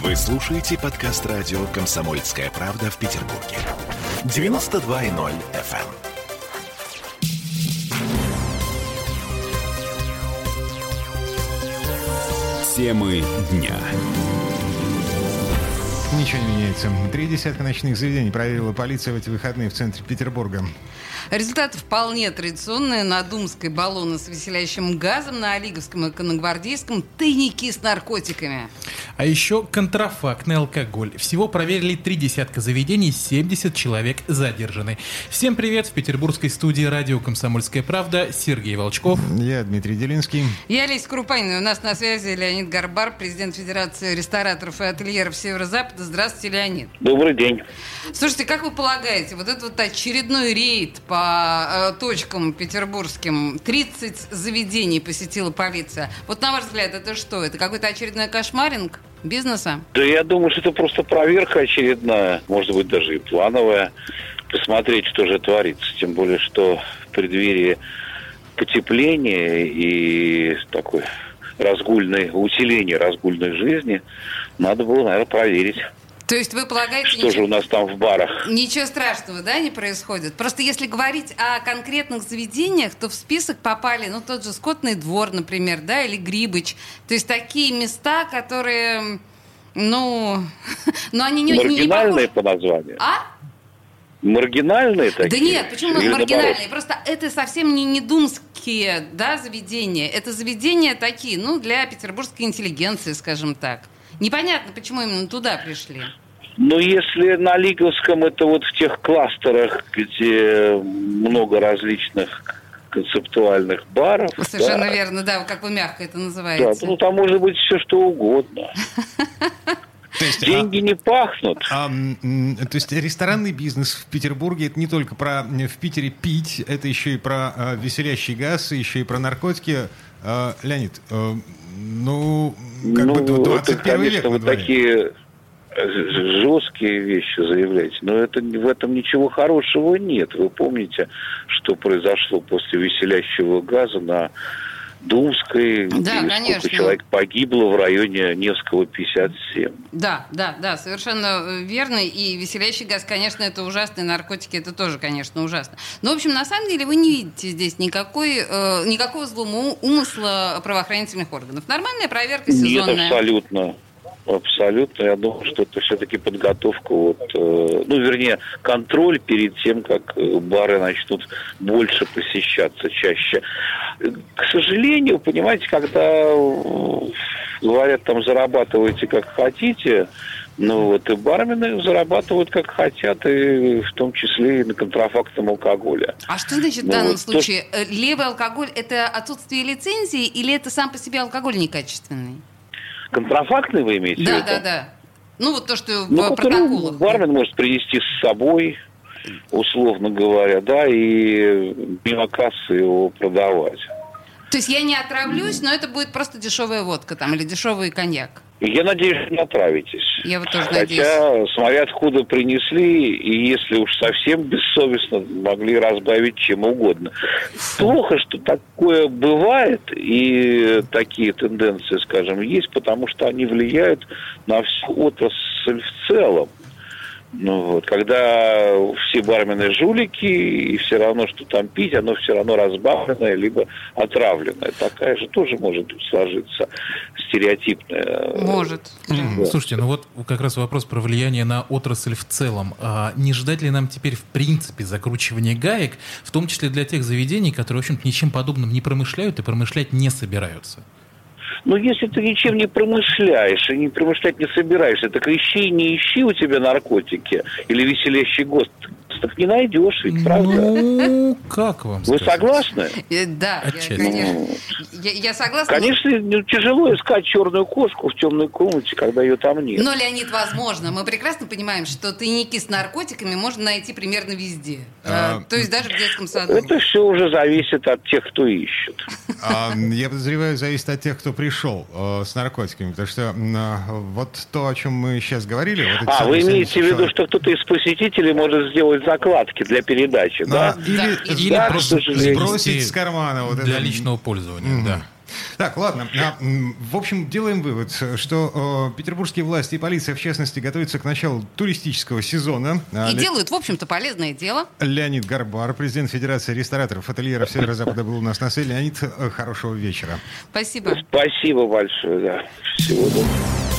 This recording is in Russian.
Вы слушаете подкаст радио «Комсомольская правда» в Петербурге. 92.0 FM. Темы дня. Ничего не меняется. Три десятка ночных заведений проверила полиция в эти выходные в центре Петербурга. Результаты вполне традиционные. На Думской баллоны с веселящим газом, на Олиговском и Коногвардейском тайники с наркотиками. А еще контрафактный алкоголь. Всего проверили три десятка заведений, 70 человек задержаны. Всем привет! В петербургской студии радио «Комсомольская правда» Сергей Волчков. Я Дмитрий Делинский. Я Олеся Крупанина. У нас на связи Леонид Гарбар, президент Федерации рестораторов и ательеров Северо-Запада. Здравствуйте, Леонид. Добрый день. Слушайте, как вы полагаете, вот этот вот очередной рейд по э, точкам петербургским, 30 заведений посетила полиция. Вот на ваш взгляд, это что? Это какой-то очередной кошмаринг? Бизнеса? Да я думаю, что это просто проверка очередная, может быть, даже и плановая. Посмотреть, что же творится. Тем более, что в преддверии потепления и такой разгульной, усиления разгульной жизни надо было, наверное, проверить. То есть вы полагаете... Что ничего, же у нас там в барах? Ничего страшного, да, не происходит? Просто если говорить о конкретных заведениях, то в список попали, ну, тот же Скотный двор, например, да, или Грибыч. То есть такие места, которые, ну... но они не... Маргинальные не по названию. А? Маргинальные такие? Да нет, почему Или маргинальные? Наоборот? Просто это совсем не, не думские да, заведения. Это заведения такие, ну, для петербургской интеллигенции, скажем так. Непонятно, почему именно туда пришли. Ну, если на Лиговском это вот в тех кластерах, где много различных концептуальных баров. Совершенно да. верно, да, как вы мягко это называете. Да, ну там может быть все что угодно. То есть, Деньги а, не пахнут. А, то есть ресторанный бизнес в Петербурге это не только про в Питере пить, это еще и про а, веселящий газ, еще и про наркотики. А, Леонид, а, ну, как ну, бы 21 это, конечно, век вот такие жесткие вещи заявляете, но это, в этом ничего хорошего нет. Вы помните, что произошло после веселящего газа на Думской, да, и конечно. сколько человек погибло в районе Невского 57. Да, да, да, совершенно э, верно. И веселящий газ, конечно, это ужасно, и наркотики это тоже, конечно, ужасно. Но, в общем, на самом деле вы не видите здесь никакой, э, никакого злого умысла правоохранительных органов. Нормальная проверка сезонная. Нет, абсолютно. Абсолютно. Я думаю, что это все-таки подготовка, вот, э, ну, вернее, контроль перед тем, как э, бары начнут больше посещаться чаще. К сожалению, понимаете, когда э, говорят, там, зарабатывайте как хотите, ну вот и бармены зарабатывают как хотят, и в том числе и на контрафактном алкоголе. А что значит ну, в данном вот случае? То... Левый алкоголь – это отсутствие лицензии или это сам по себе алкоголь некачественный? Контрафактный вы имеете да, в виду? Да, да, да. Ну, вот то, что ну, в протоколах. Бармен может принести с собой, условно говоря, да, и мимо кассы его продавать. То есть я не отравлюсь, но это будет просто дешевая водка там или дешевый коньяк. Я надеюсь, не отравитесь. Я вот тоже Хотя, надеюсь. смотря откуда принесли, и если уж совсем бессовестно, могли разбавить чем угодно. Плохо, что такое бывает, и такие тенденции, скажем, есть, потому что они влияют на всю отрасль в целом. Ну вот, когда все бармены жулики, и все равно, что там пить, оно все равно разбавленное, либо отравленное. Такая же тоже может сложиться стереотипная. Может. Да. Слушайте, ну вот как раз вопрос про влияние на отрасль в целом. А не ждать ли нам теперь в принципе закручивания гаек, в том числе для тех заведений, которые, в общем-то, ничем подобным не промышляют и промышлять не собираются? Но ну, если ты ничем не промышляешь и не промышлять не собираешься, так ищи, не ищи у тебя наркотики или веселящий гост, так не найдешь, ведь, правда? Ну, как вам Вы сказать? согласны? Э, да, я, конечно. Я, я согласна. Конечно, но... тяжело искать черную кошку в темной комнате, когда ее там нет. Но, Леонид, возможно. Мы прекрасно понимаем, что тайники с наркотиками можно найти примерно везде. А, а, то есть даже в детском саду. Это все уже зависит от тех, кто ищет. А, я подозреваю, зависит от тех, кто пришел э, с наркотиками. Потому что э, вот то, о чем мы сейчас говорили... Вот а, вы имеете в виду, что кто-то из посетителей может сделать закладки для передачи, да? да? Или, или да, просто сбросить с кармана. Вот для это. личного пользования, mm-hmm. да. Так, ладно. А, в общем, делаем вывод, что э, петербургские власти и полиция, в частности, готовятся к началу туристического сезона. А, и Ле... делают, в общем-то, полезное дело. Леонид Гарбар, президент Федерации рестораторов, ательеров Северо-Запада был у нас на связи. Леонид, э, хорошего вечера. Спасибо. Спасибо большое, да. Всего доброго.